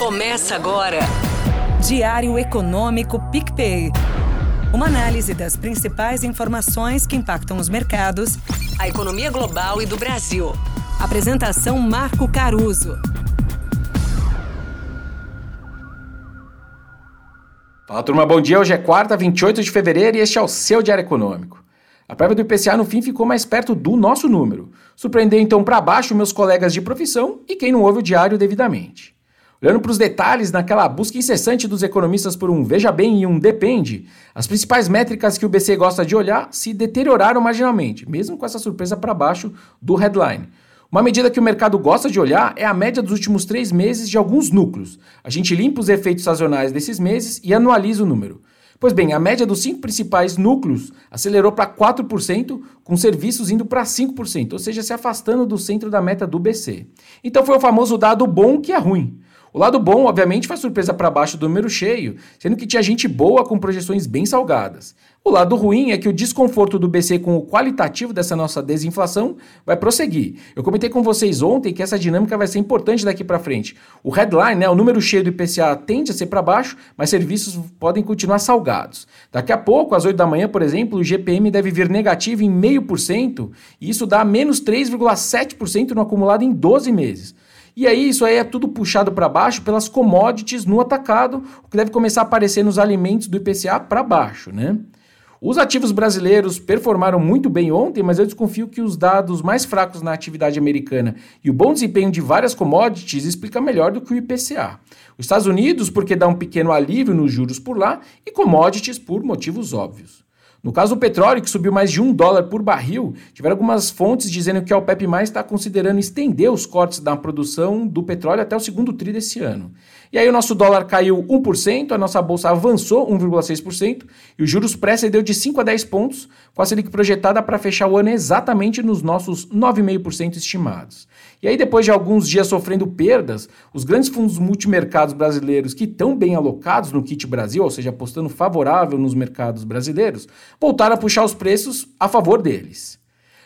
Começa agora. Diário Econômico PicPay. Uma análise das principais informações que impactam os mercados, a economia global e do Brasil. Apresentação Marco Caruso. Fala turma, bom dia. Hoje é quarta, 28 de fevereiro e este é o seu Diário Econômico. A prévia do IPCA no fim ficou mais perto do nosso número. Surpreendeu então para baixo meus colegas de profissão e quem não ouve o diário devidamente. Olhando para os detalhes naquela busca incessante dos economistas por um veja bem e um depende, as principais métricas que o BC gosta de olhar se deterioraram marginalmente, mesmo com essa surpresa para baixo do headline. Uma medida que o mercado gosta de olhar é a média dos últimos três meses de alguns núcleos. A gente limpa os efeitos sazonais desses meses e anualiza o número. Pois bem, a média dos cinco principais núcleos acelerou para 4%, com serviços indo para 5%, ou seja, se afastando do centro da meta do BC. Então foi o famoso dado bom que é ruim. O lado bom, obviamente, foi surpresa para baixo do número cheio, sendo que tinha gente boa com projeções bem salgadas. O lado ruim é que o desconforto do BC com o qualitativo dessa nossa desinflação vai prosseguir. Eu comentei com vocês ontem que essa dinâmica vai ser importante daqui para frente. O headline, né, o número cheio do IPCA tende a ser para baixo, mas serviços podem continuar salgados. Daqui a pouco, às 8 da manhã, por exemplo, o GPM deve vir negativo em 0,5%, e isso dá menos 3,7% no acumulado em 12 meses. E aí, isso aí é tudo puxado para baixo pelas commodities no atacado, o que deve começar a aparecer nos alimentos do IPCA para baixo, né? Os ativos brasileiros performaram muito bem ontem, mas eu desconfio que os dados mais fracos na atividade americana e o bom desempenho de várias commodities explica melhor do que o IPCA. Os Estados Unidos, porque dá um pequeno alívio nos juros por lá, e commodities por motivos óbvios. No caso do petróleo, que subiu mais de um dólar por barril, tiveram algumas fontes dizendo que a OPEP está considerando estender os cortes da produção do petróleo até o segundo tri desse ano. E aí o nosso dólar caiu 1%, a nossa bolsa avançou 1,6% e os juros pré deu de 5 a 10 pontos, com a Selic projetada para fechar o ano exatamente nos nossos 9,5% estimados. E aí depois de alguns dias sofrendo perdas, os grandes fundos multimercados brasileiros que estão bem alocados no kit Brasil, ou seja, apostando favorável nos mercados brasileiros, voltaram a puxar os preços a favor deles.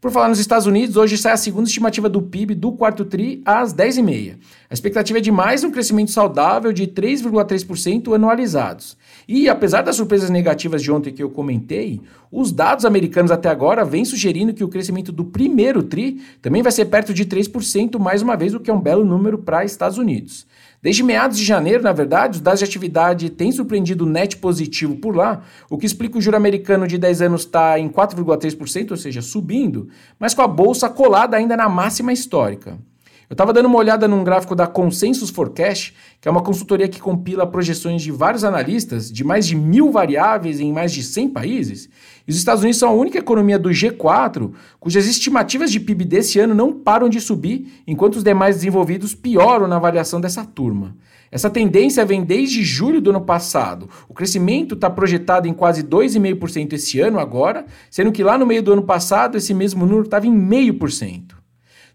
Por falar nos Estados Unidos, hoje sai a segunda estimativa do PIB do quarto TRI às 10h30. A expectativa é de mais um crescimento saudável de 3,3% anualizados. E, apesar das surpresas negativas de ontem que eu comentei, os dados americanos até agora vêm sugerindo que o crescimento do primeiro TRI também vai ser perto de 3%, mais uma vez, o que é um belo número para Estados Unidos. Desde meados de janeiro, na verdade, os dados de atividade têm surpreendido net positivo por lá, o que explica o juro americano de 10 anos estar tá em 4,3%, ou seja, subindo, mas com a bolsa colada ainda na máxima histórica. Eu estava dando uma olhada num gráfico da Consensus Forecast, que é uma consultoria que compila projeções de vários analistas de mais de mil variáveis em mais de 100 países. E os Estados Unidos são a única economia do G4 cujas estimativas de PIB desse ano não param de subir, enquanto os demais desenvolvidos pioram na avaliação dessa turma. Essa tendência vem desde julho do ano passado. O crescimento está projetado em quase 2,5% esse ano agora, sendo que lá no meio do ano passado esse mesmo número estava em 0,5%.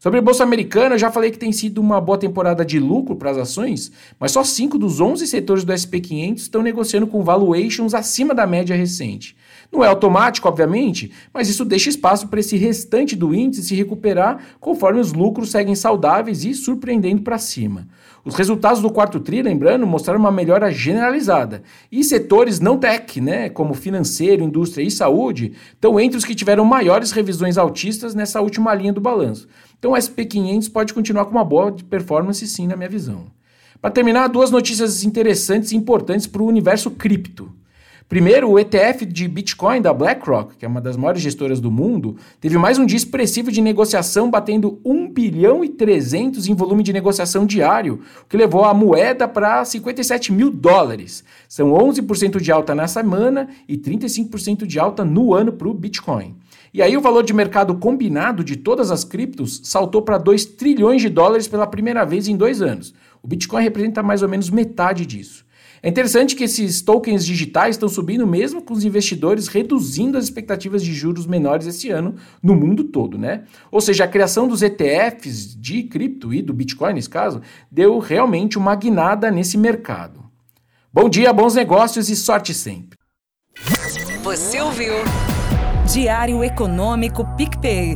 Sobre a Bolsa Americana, eu já falei que tem sido uma boa temporada de lucro para as ações, mas só 5 dos 11 setores do SP500 estão negociando com valuations acima da média recente. Não é automático, obviamente, mas isso deixa espaço para esse restante do índice se recuperar conforme os lucros seguem saudáveis e surpreendendo para cima. Os resultados do quarto TRI, lembrando, mostraram uma melhora generalizada. E setores não tech, né, como financeiro, indústria e saúde, estão entre os que tiveram maiores revisões altistas nessa última linha do balanço. Então o SP500 pode continuar com uma boa performance sim, na minha visão. Para terminar, duas notícias interessantes e importantes para o universo cripto. Primeiro, o ETF de Bitcoin da BlackRock, que é uma das maiores gestoras do mundo, teve mais um dia expressivo de negociação, batendo 1 bilhão e 300 em volume de negociação diário, o que levou a moeda para 57 mil dólares. São 11% de alta na semana e 35% de alta no ano para o Bitcoin. E aí o valor de mercado combinado de todas as criptos saltou para 2 trilhões de dólares pela primeira vez em dois anos. O Bitcoin representa mais ou menos metade disso. É interessante que esses tokens digitais estão subindo mesmo com os investidores reduzindo as expectativas de juros menores esse ano no mundo todo, né? Ou seja, a criação dos ETFs de cripto e do Bitcoin, nesse caso, deu realmente uma guinada nesse mercado. Bom dia, bons negócios e sorte sempre. Você ouviu? Diário Econômico PicPay.